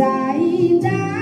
Deus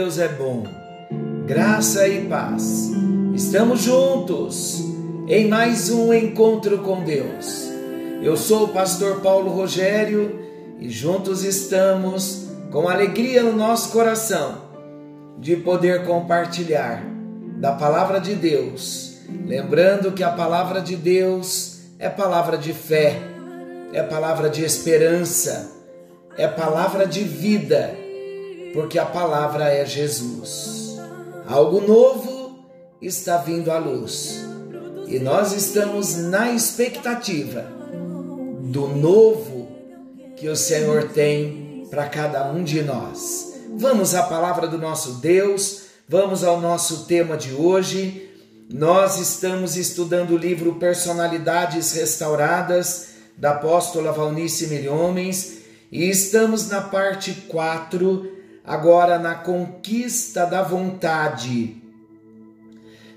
Deus é bom. Graça e paz. Estamos juntos em mais um encontro com Deus. Eu sou o pastor Paulo Rogério e juntos estamos com alegria no nosso coração de poder compartilhar da palavra de Deus. Lembrando que a palavra de Deus é palavra de fé é palavra de esperança, é palavra de vida, porque a palavra é Jesus. Algo novo está vindo à luz e nós estamos na expectativa do novo que o Senhor tem para cada um de nós. Vamos à palavra do nosso Deus, vamos ao nosso tema de hoje. Nós estamos estudando o livro Personalidades Restauradas da apóstola Valnice Milhomens e estamos na parte 4, agora na conquista da vontade.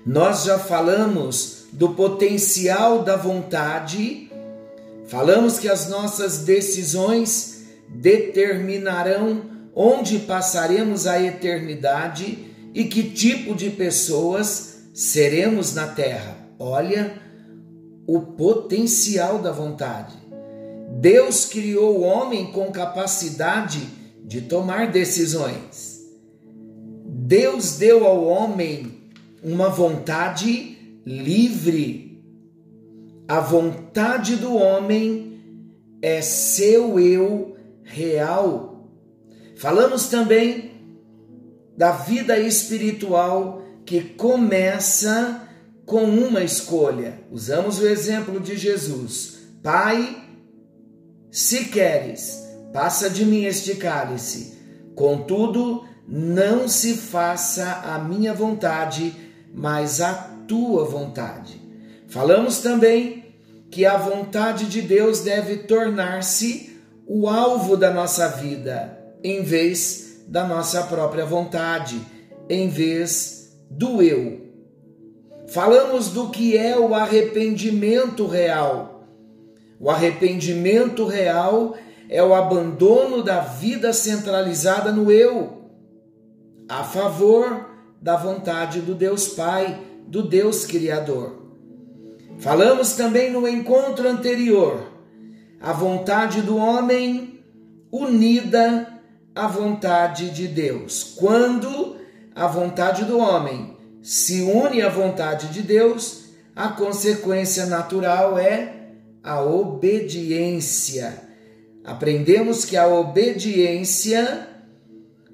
Nós já falamos do potencial da vontade, falamos que as nossas decisões determinarão onde passaremos a eternidade e que tipo de pessoas seremos na terra. Olha, o potencial da vontade. Deus criou o homem com capacidade de tomar decisões. Deus deu ao homem uma vontade livre. A vontade do homem é seu eu real. Falamos também da vida espiritual que começa com uma escolha. Usamos o exemplo de Jesus. Pai, se queres, passa de mim este cálice. Contudo, não se faça a minha vontade, mas a tua vontade. Falamos também que a vontade de Deus deve tornar-se o alvo da nossa vida, em vez da nossa própria vontade, em vez do eu. Falamos do que é o arrependimento real. O arrependimento real é o abandono da vida centralizada no eu, a favor da vontade do Deus Pai, do Deus Criador. Falamos também no encontro anterior, a vontade do homem unida à vontade de Deus. Quando a vontade do homem se une à vontade de Deus, a consequência natural é a obediência. Aprendemos que a obediência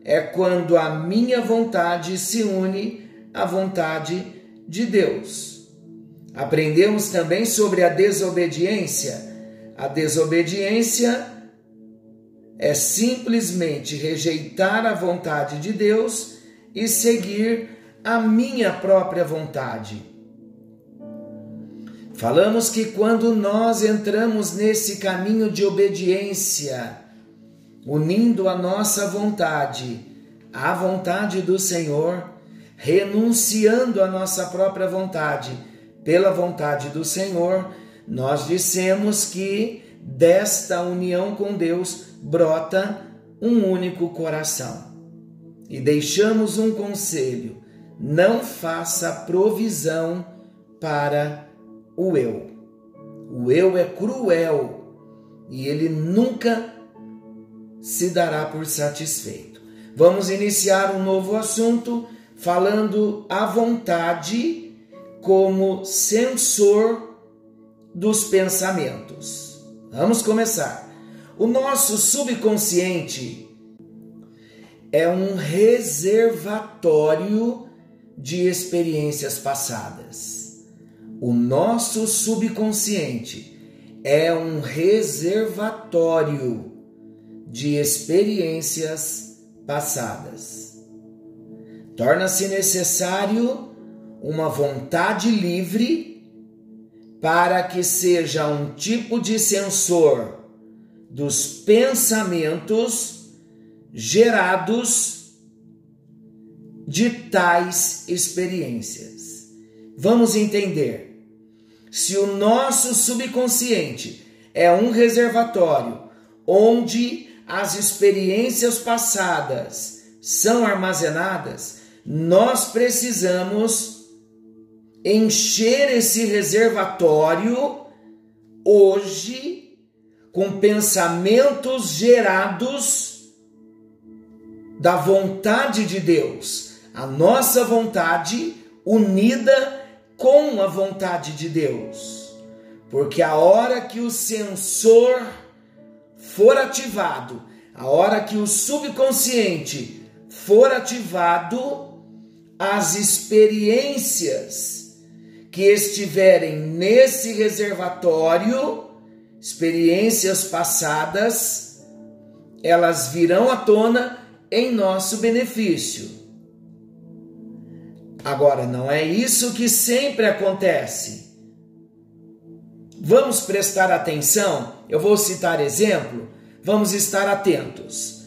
é quando a minha vontade se une à vontade de Deus. Aprendemos também sobre a desobediência. A desobediência é simplesmente rejeitar a vontade de Deus e seguir a minha própria vontade. Falamos que quando nós entramos nesse caminho de obediência, unindo a nossa vontade à vontade do Senhor, renunciando a nossa própria vontade pela vontade do Senhor, nós dissemos que desta união com Deus brota um único coração. E deixamos um conselho: não faça provisão para o eu. O eu é cruel e ele nunca se dará por satisfeito. Vamos iniciar um novo assunto falando a vontade como sensor dos pensamentos. Vamos começar. O nosso subconsciente é um reservatório de experiências passadas. O nosso subconsciente é um reservatório de experiências passadas. Torna-se necessário uma vontade livre para que seja um tipo de sensor dos pensamentos gerados de tais experiências. Vamos entender. Se o nosso subconsciente é um reservatório onde as experiências passadas são armazenadas, nós precisamos encher esse reservatório hoje com pensamentos gerados da vontade de Deus, a nossa vontade unida com a vontade de Deus. Porque a hora que o sensor for ativado, a hora que o subconsciente for ativado, as experiências que estiverem nesse reservatório, experiências passadas, elas virão à tona em nosso benefício. Agora, não é isso que sempre acontece. Vamos prestar atenção, eu vou citar exemplo, vamos estar atentos.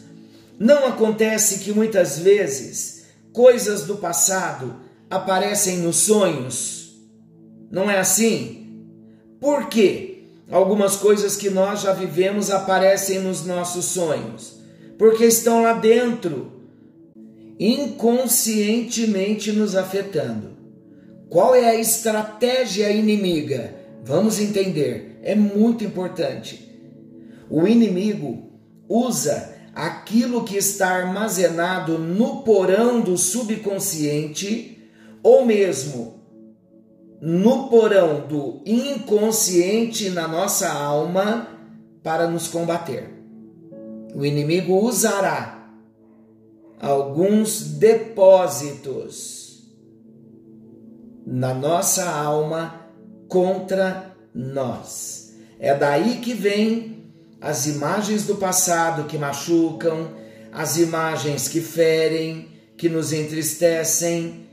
Não acontece que muitas vezes coisas do passado aparecem nos sonhos? Não é assim? Por quê? Algumas coisas que nós já vivemos aparecem nos nossos sonhos, porque estão lá dentro inconscientemente nos afetando. Qual é a estratégia inimiga? Vamos entender, é muito importante. O inimigo usa aquilo que está armazenado no porão do subconsciente ou mesmo no porão do inconsciente na nossa alma para nos combater. O inimigo usará alguns depósitos na nossa alma contra nós. É daí que vem as imagens do passado que machucam, as imagens que ferem, que nos entristecem,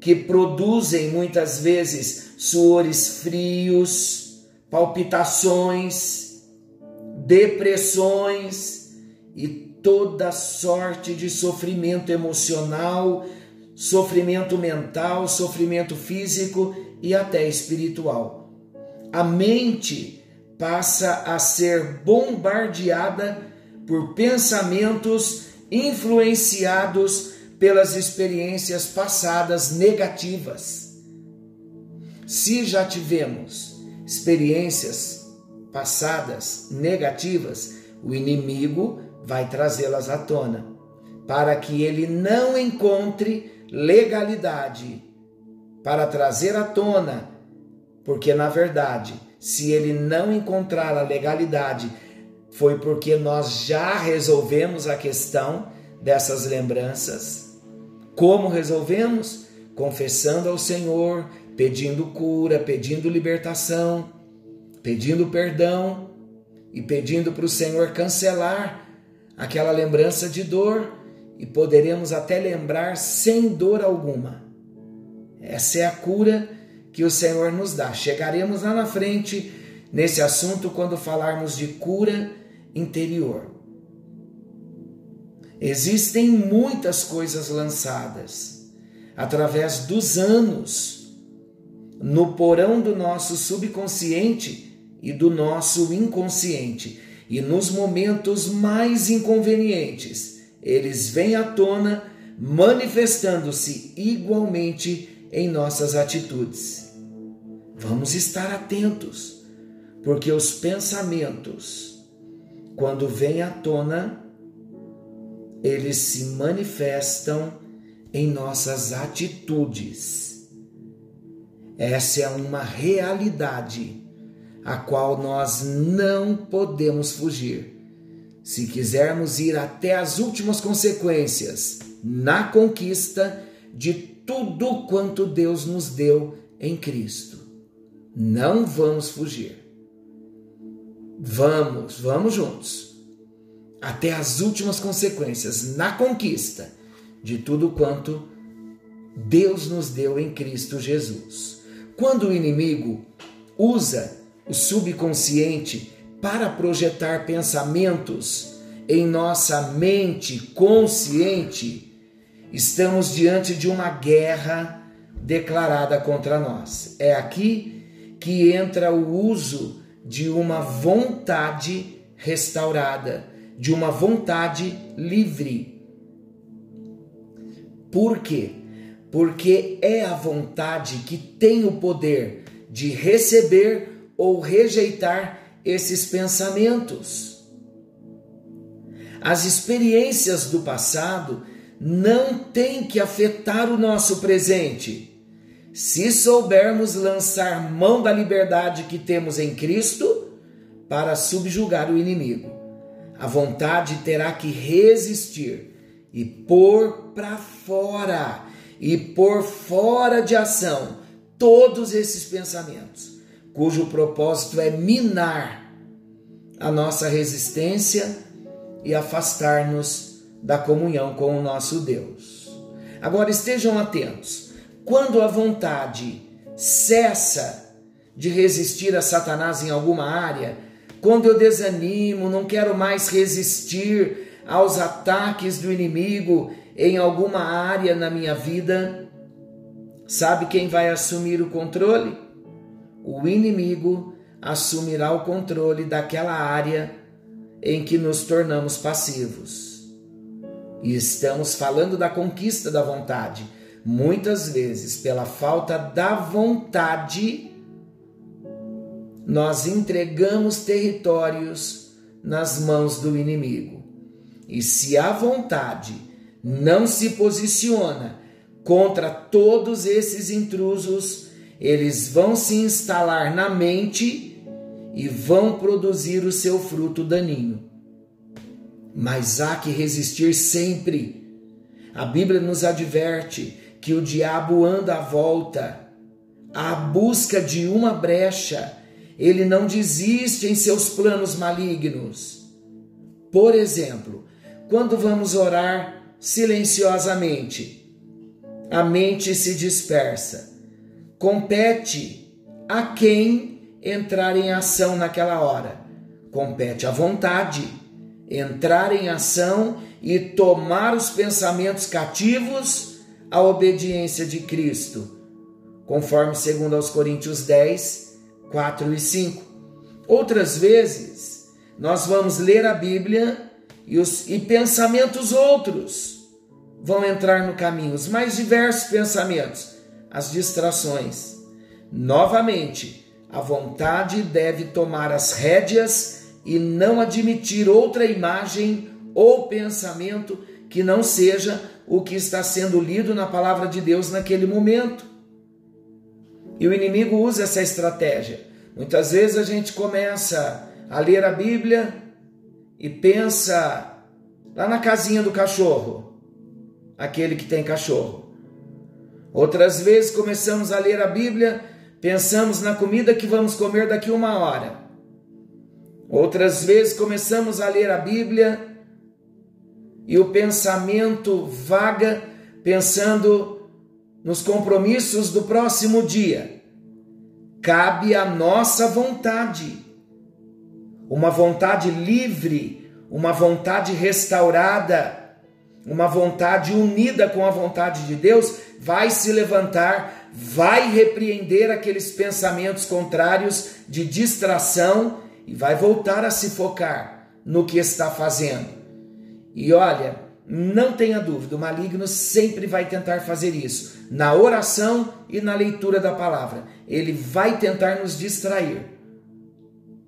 que produzem muitas vezes suores frios, palpitações, depressões e toda sorte de sofrimento emocional, sofrimento mental, sofrimento físico e até espiritual. A mente passa a ser bombardeada por pensamentos influenciados pelas experiências passadas negativas. Se já tivemos experiências passadas negativas, o inimigo vai trazê-las à tona, para que ele não encontre legalidade para trazer à tona, porque na verdade, se ele não encontrar a legalidade, foi porque nós já resolvemos a questão dessas lembranças. Como resolvemos? Confessando ao Senhor, pedindo cura, pedindo libertação, pedindo perdão e pedindo para o Senhor cancelar aquela lembrança de dor e poderemos até lembrar sem dor alguma. Essa é a cura que o Senhor nos dá. Chegaremos lá na frente nesse assunto quando falarmos de cura interior. Existem muitas coisas lançadas através dos anos no porão do nosso subconsciente e do nosso inconsciente e nos momentos mais inconvenientes, eles vêm à tona, manifestando-se igualmente em nossas atitudes. Vamos estar atentos, porque os pensamentos, quando vêm à tona, eles se manifestam em nossas atitudes. Essa é uma realidade a qual nós não podemos fugir. Se quisermos ir até as últimas consequências na conquista de tudo quanto Deus nos deu em Cristo, não vamos fugir. Vamos, vamos juntos. Até as últimas consequências na conquista de tudo quanto Deus nos deu em Cristo Jesus. Quando o inimigo usa o subconsciente para projetar pensamentos em nossa mente consciente, estamos diante de uma guerra declarada contra nós. É aqui que entra o uso de uma vontade restaurada, de uma vontade livre. Por quê? Porque é a vontade que tem o poder de receber ou rejeitar esses pensamentos. As experiências do passado não têm que afetar o nosso presente. Se soubermos lançar mão da liberdade que temos em Cristo para subjugar o inimigo, a vontade terá que resistir e pôr para fora e pôr fora de ação todos esses pensamentos, cujo propósito é minar a nossa resistência e afastar-nos da comunhão com o nosso Deus. Agora estejam atentos. Quando a vontade cessa de resistir a Satanás em alguma área, quando eu desanimo, não quero mais resistir aos ataques do inimigo em alguma área na minha vida, Sabe quem vai assumir o controle? O inimigo assumirá o controle daquela área em que nos tornamos passivos. E estamos falando da conquista da vontade. Muitas vezes, pela falta da vontade, nós entregamos territórios nas mãos do inimigo. E se a vontade não se posiciona contra todos esses intrusos, eles vão se instalar na mente e vão produzir o seu fruto daninho. Mas há que resistir sempre. A Bíblia nos adverte que o diabo anda à volta, à busca de uma brecha. Ele não desiste em seus planos malignos. Por exemplo, quando vamos orar silenciosamente, a mente se dispersa. Compete a quem entrar em ação naquela hora. Compete à vontade entrar em ação e tomar os pensamentos cativos à obediência de Cristo, conforme segundo aos Coríntios 10, 4 e 5. Outras vezes, nós vamos ler a Bíblia e, os, e pensamentos outros vão entrar no caminho, os mais diversos pensamentos, as distrações. Novamente, a vontade deve tomar as rédeas e não admitir outra imagem ou pensamento que não seja o que está sendo lido na palavra de Deus naquele momento. E o inimigo usa essa estratégia. Muitas vezes a gente começa a ler a Bíblia e pensa lá na casinha do cachorro aquele que tem cachorro. Outras vezes começamos a ler a Bíblia, pensamos na comida que vamos comer daqui uma hora. Outras vezes começamos a ler a Bíblia e o pensamento vaga pensando nos compromissos do próximo dia. Cabe a nossa vontade, uma vontade livre, uma vontade restaurada uma vontade unida com a vontade de Deus, vai se levantar, vai repreender aqueles pensamentos contrários de distração e vai voltar a se focar no que está fazendo. E olha, não tenha dúvida, o maligno sempre vai tentar fazer isso, na oração e na leitura da palavra. Ele vai tentar nos distrair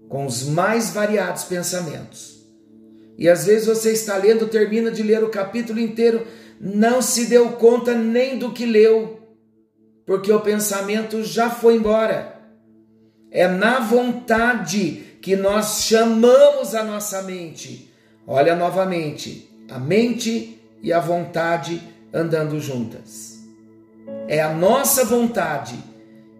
com os mais variados pensamentos. E às vezes você está lendo, termina de ler o capítulo inteiro, não se deu conta nem do que leu, porque o pensamento já foi embora. É na vontade que nós chamamos a nossa mente. Olha novamente, a mente e a vontade andando juntas. É a nossa vontade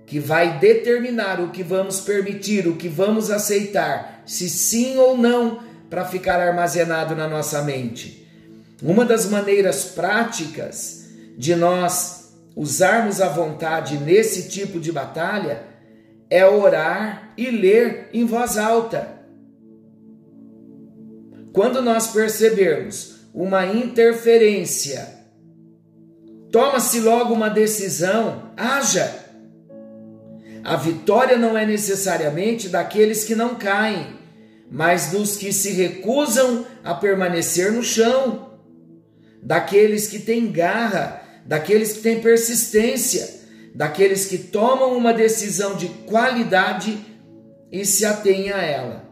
que vai determinar o que vamos permitir, o que vamos aceitar, se sim ou não para ficar armazenado na nossa mente. Uma das maneiras práticas de nós usarmos a vontade nesse tipo de batalha é orar e ler em voz alta. Quando nós percebermos uma interferência, toma-se logo uma decisão, haja. A vitória não é necessariamente daqueles que não caem, mas dos que se recusam a permanecer no chão, daqueles que têm garra, daqueles que têm persistência, daqueles que tomam uma decisão de qualidade e se atêm a ela,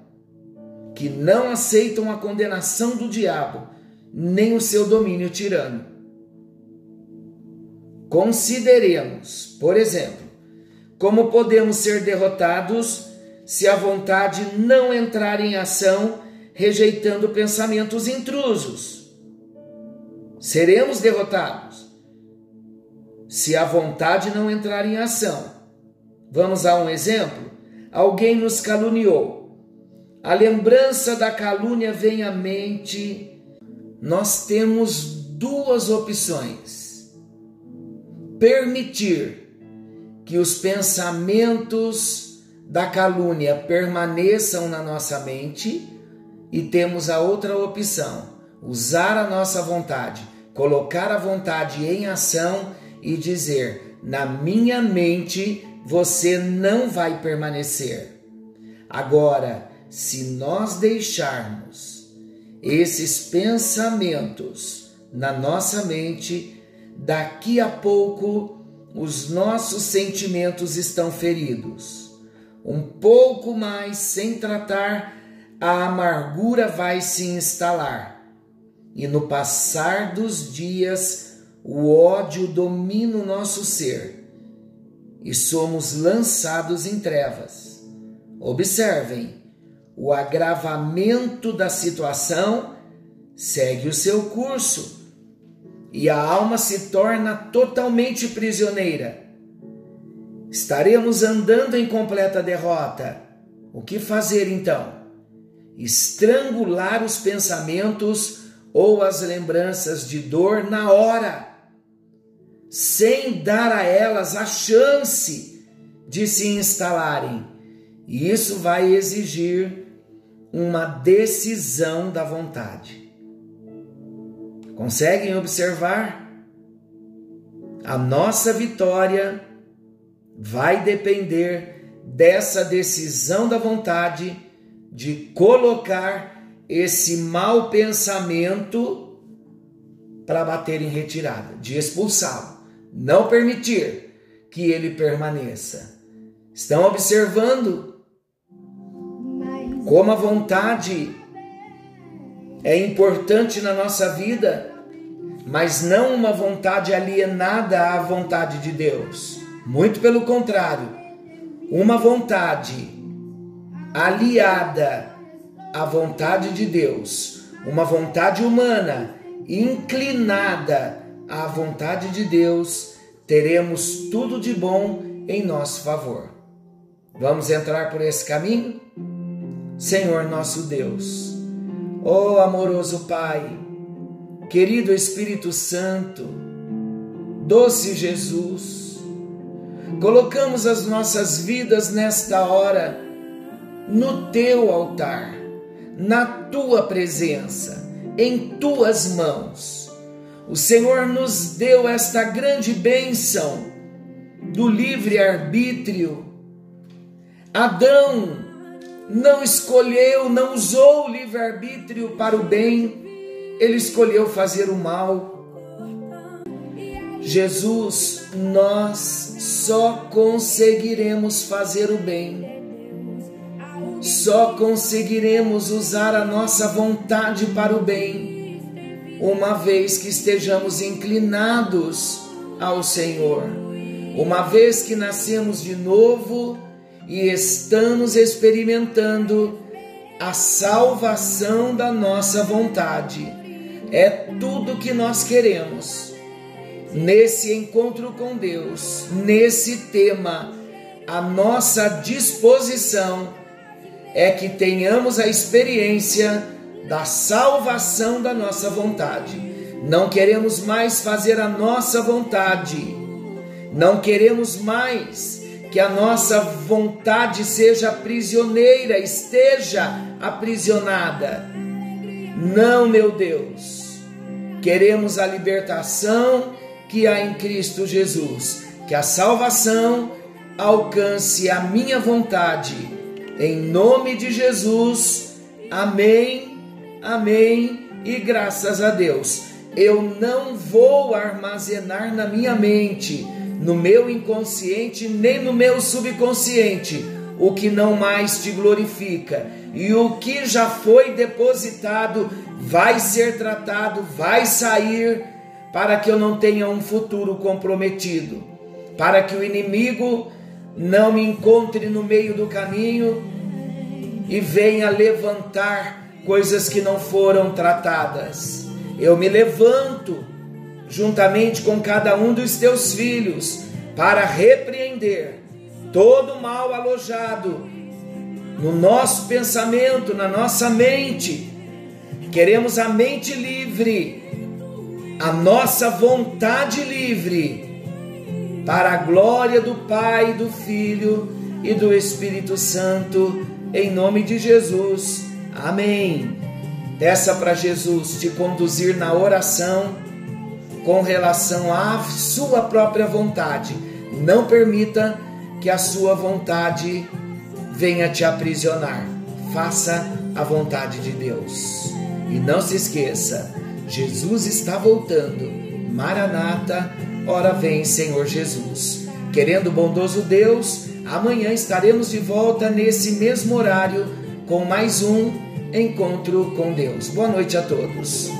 que não aceitam a condenação do diabo, nem o seu domínio tirano. Consideremos, por exemplo, como podemos ser derrotados se a vontade não entrar em ação, rejeitando pensamentos intrusos. Seremos derrotados se a vontade não entrar em ação. Vamos a um exemplo? Alguém nos caluniou. A lembrança da calúnia vem à mente. Nós temos duas opções: permitir que os pensamentos da calúnia permaneçam na nossa mente, e temos a outra opção: usar a nossa vontade, colocar a vontade em ação e dizer: na minha mente você não vai permanecer. Agora, se nós deixarmos esses pensamentos na nossa mente, daqui a pouco os nossos sentimentos estão feridos. Um pouco mais sem tratar, a amargura vai se instalar. E no passar dos dias, o ódio domina o nosso ser e somos lançados em trevas. Observem, o agravamento da situação segue o seu curso e a alma se torna totalmente prisioneira. Estaremos andando em completa derrota. O que fazer então? Estrangular os pensamentos ou as lembranças de dor na hora sem dar a elas a chance de se instalarem. E isso vai exigir uma decisão da vontade. Conseguem observar? A nossa vitória vai depender dessa decisão da vontade de colocar esse mau pensamento para bater em retirada, de expulsá-lo não permitir que ele permaneça. Estão observando como a vontade é importante na nossa vida, mas não uma vontade alienada à vontade de Deus. Muito pelo contrário, uma vontade aliada à vontade de Deus, uma vontade humana inclinada à vontade de Deus, teremos tudo de bom em nosso favor. Vamos entrar por esse caminho? Senhor nosso Deus, ó oh amoroso Pai, querido Espírito Santo, doce Jesus, colocamos as nossas vidas nesta hora no teu altar, na tua presença, em tuas mãos o Senhor nos deu esta grande bênção do livre-arbítrio. Adão não escolheu, não usou o livre-arbítrio para o bem, ele escolheu fazer o mal. Jesus, nós só conseguiremos fazer o bem, só conseguiremos usar a nossa vontade para o bem uma vez que estejamos inclinados ao Senhor, uma vez que nascemos de novo e estamos experimentando a salvação da nossa vontade. É tudo que nós queremos. Nesse encontro com Deus, nesse tema, a nossa disposição é que tenhamos a experiência da salvação da nossa vontade. Não queremos mais fazer a nossa vontade. Não queremos mais que a nossa vontade seja prisioneira, esteja aprisionada. Não, meu Deus. Queremos a libertação que há em Cristo Jesus, que a salvação alcance a minha vontade. Em nome de Jesus. Amém. Amém. E graças a Deus. Eu não vou armazenar na minha mente no meu inconsciente nem no meu subconsciente o que não mais te glorifica. E o que já foi depositado vai ser tratado, vai sair, para que eu não tenha um futuro comprometido, para que o inimigo não me encontre no meio do caminho e venha levantar coisas que não foram tratadas. Eu me levanto juntamente com cada um dos teus filhos, para repreender todo mal alojado no nosso pensamento, na nossa mente. Queremos a mente livre, a nossa vontade livre, para a glória do Pai, do Filho e do Espírito Santo, em nome de Jesus. Amém. Peça para Jesus te conduzir na oração com relação à sua própria vontade. Não permita que a sua vontade venha te aprisionar. Faça a vontade de Deus. E não se esqueça, Jesus está voltando. Maranata, ora vem, Senhor Jesus. Querendo bondoso Deus, amanhã estaremos de volta nesse mesmo horário com mais um encontro com Deus. Boa noite a todos.